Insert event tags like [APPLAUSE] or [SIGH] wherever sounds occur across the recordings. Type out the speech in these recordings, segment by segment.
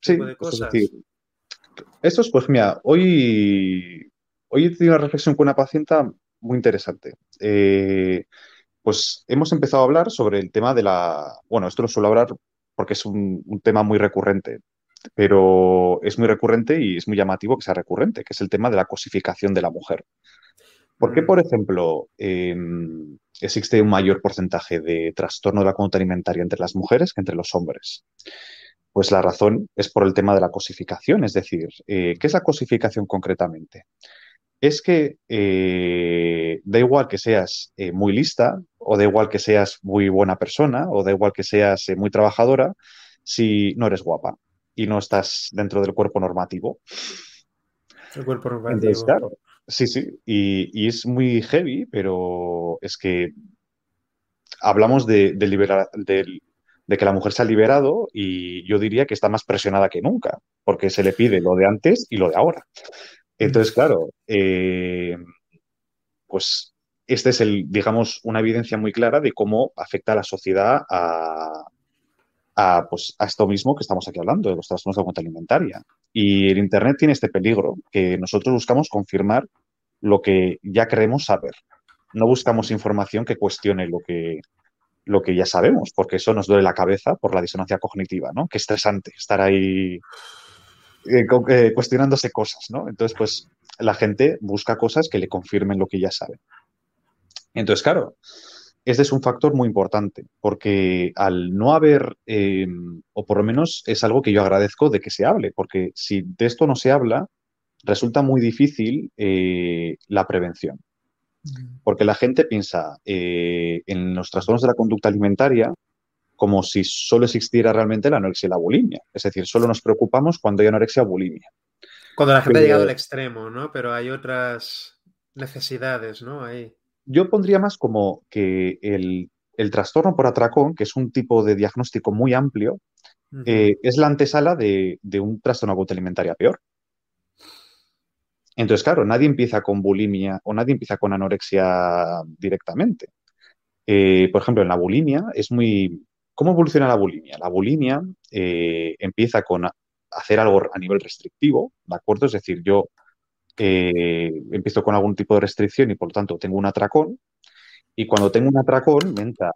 Sí, es decir, esto es, pues mira, hoy, hoy he tenido una reflexión con una paciente muy interesante. Eh, pues hemos empezado a hablar sobre el tema de la, bueno, esto lo suelo hablar porque es un, tema muy recurrente, pero es muy recurrente y es muy llamativo que sea recurrente, que es el tema de la cosificación de la mujer. ¿Por qué, mm. por ejemplo, em, existe un mayor porcentaje de trastorno de la conducta alimentaria entre las mujeres que entre los hombres? Pues la razón es por el tema de la cosificación, es decir, eh, ¿qué es la cosificación concretamente? Es que eh, da igual que seas eh, muy lista, o da igual que seas muy buena persona, o da igual que seas muy trabajadora, si no eres guapa y no estás dentro del cuerpo normativo. El cuerpo normativo. claro, sí, sí, y, es muy heavy, pero es que hablamos de, de liberar, del de que la mujer se ha liberado y yo diría que está más presionada que nunca, porque se le pide lo de antes y lo de ahora. Entonces, claro, eh, pues este es el, digamos, una evidencia muy clara de cómo afecta a la sociedad a, pues, a esto mismo que estamos aquí hablando, de los trastornos de conducta alimentaria. Y el Internet tiene este peligro, que nosotros buscamos confirmar lo que ya creemos saber. No buscamos información que cuestione lo que, lo que ya sabemos, porque eso nos duele la cabeza por la disonancia cognitiva, ¿no? Qué estresante estar ahí eh, eh, cuestionándose cosas, ¿no? Entonces, pues la gente busca cosas que le confirmen lo que ya sabe. Entonces, claro, este es un factor muy importante, porque al no haber, em, o por lo menos es algo que yo agradezco de que se hable, porque si de esto no se habla, resulta muy difícil eh, la prevención. Porque la gente piensa eh, en los trastornos de la conducta alimentaria como si solo existiera realmente la anorexia y la bulimia. Es decir, solo nos preocupamos cuando hay anorexia o bulimia. Cuando la gente ha llegado al extremo, ¿no? Pero hay otras necesidades, ¿no? Ahí. Yo pondría más como que el, trastorno por atracón, que es un tipo de diagnóstico muy amplio, eh, es la antesala de, de un trastorno de conducta alimentaria peor. Entonces, claro, nadie empieza con bulimia o nadie empieza con anorexia directamente. Eh, por ejemplo, en la bulimia es muy... ¿Cómo evoluciona la bulimia? La bulimia eh, empieza con hacer algo a nivel restrictivo, ¿de acuerdo? Es decir, yo eh, empiezo con algún tipo de restricción y por lo tanto tengo un atracón. Y cuando tengo un atracón me entra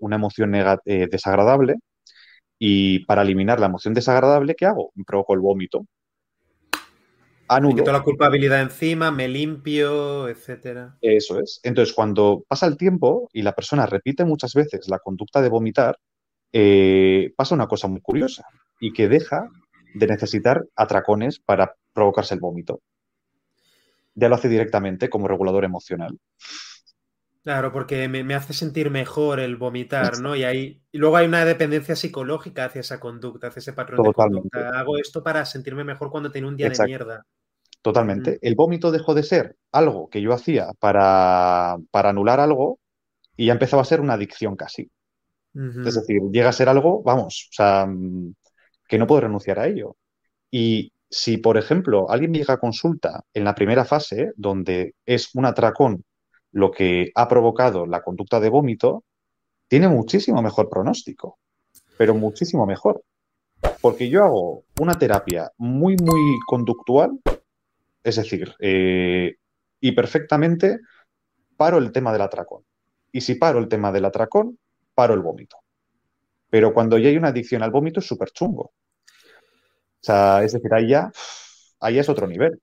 una emoción desagradable y para eliminar la emoción desagradable, ¿qué hago? Me provoco el vómito. Me quito la culpabilidad encima, me limpio, etcétera. Eso es. Entonces, cuando pasa el tiempo y la persona repite muchas veces la conducta de vomitar, eh, pasa una cosa muy curiosa y que deja de necesitar atracones para provocarse el vómito. Ya lo hace directamente como regulador emocional. Claro, porque me, hace sentir mejor el vomitar, ¿no? Y, ahí, y luego hay una dependencia psicológica hacia esa conducta, hacia ese patrón de conducta. Hago esto para sentirme mejor cuando tengo un día de mierda. Totalmente. El vómito dejó de ser algo que yo hacía para, anular algo y ya empezaba a ser una adicción casi. Es decir, llega a ser algo, vamos, o sea, que no puedo renunciar a ello. Y si, por ejemplo, alguien llega a consulta en la primera fase, donde es un atracón lo que ha provocado la conducta de vómito, tiene muchísimo mejor pronóstico, pero muchísimo mejor. Porque yo hago una terapia muy, muy conductual es decir, eh, y perfectamente paro el tema del atracón. Y si paro el tema del atracón, paro el vómito. Pero cuando ya hay una adicción al vómito es súper chungo. O sea, es decir, ahí ya, ahí es otro nivel.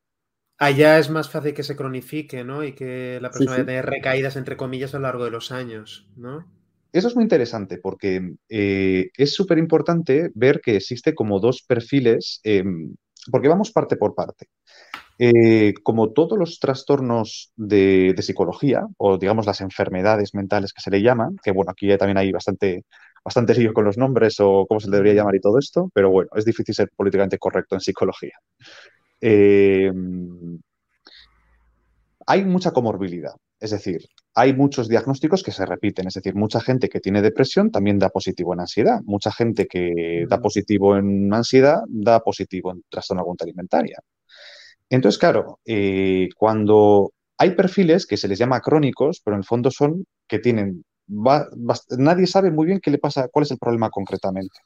Allá es más fácil que se cronifique, ¿no? Y que la persona tenga recaídas, entre comillas, a lo largo de los años, ¿no? Eso es muy interesante porque eh, es súper importante ver que existe como dos perfiles, em, porque vamos parte por parte. Eh, como todos los trastornos de, psicología, o digamos las enfermedades mentales que se le llaman, que bueno, aquí también hay bastante bastante lío con los nombres o cómo se le debería llamar y todo esto, pero bueno, es difícil ser políticamente correcto en psicología. Eh, hay mucha comorbilidad, es decir, hay muchos diagnósticos que se repiten, es decir, mucha gente que tiene depresión también da positivo en ansiedad, mucha gente que da positivo en ansiedad da positivo en trastorno de alimentaria. Entonces, claro, eh, cuando hay perfiles que se les llama crónicos, pero en el fondo son que tienen, nadie sabe muy bien qué le pasa, cuál es el problema concretamente.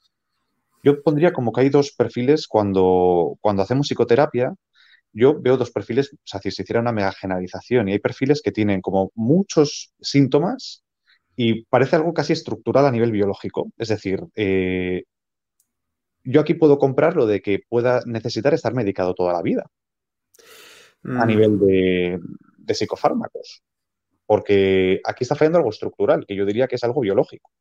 Yo pondría como que hay dos perfiles cuando, cuando hacemos psicoterapia, yo veo dos perfiles, o sea, si se hiciera una mega generalización, y hay perfiles que tienen como muchos síntomas y parece algo casi estructural a nivel biológico. Es decir, eh, yo aquí puedo comprar lo de que pueda necesitar estar medicado toda la vida a nivel mm. de, de psicofármacos. Porque aquí está fallando algo estructural, que yo diría que es algo biológico.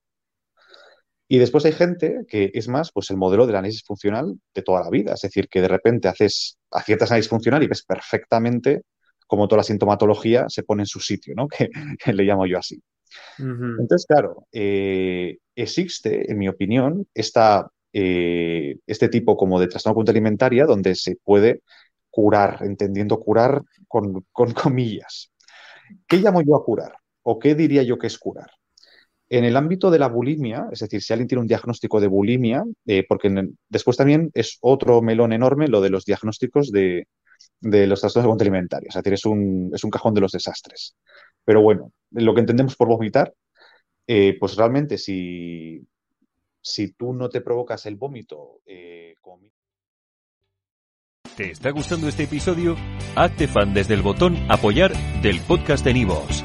Y después hay gente que es más pues el modelo del análisis funcional de toda la vida. Es decir, que de repente haces, aciertas análisis funcional y ves perfectamente cómo toda la sintomatología se pone en su sitio, ¿no? [LAUGHS] Que, le llamo yo así. Entonces, claro, eh, existe, en mi opinión, esta, eh, este tipo como de trastorno conducta alimentaria donde se puede curar, entendiendo curar con, con [LAUGHS] comillas. ¿Qué llamo yo a curar? ¿O qué diría yo que es curar? En el ámbito de la bulimia, es decir, si alguien tiene un diagnóstico de bulimia, eh, porque después también es otro melón enorme lo de los diagnósticos de, los trastornos alimentarios. Es decir, es un, es un cajón de los desastres. Pero bueno, lo que entendemos por vomitar, eh, pues realmente si, si tú no te provocas el vómito eh, ¿Te está gustando este episodio? Hazte fan desde el botón apoyar del podcast de Nivos.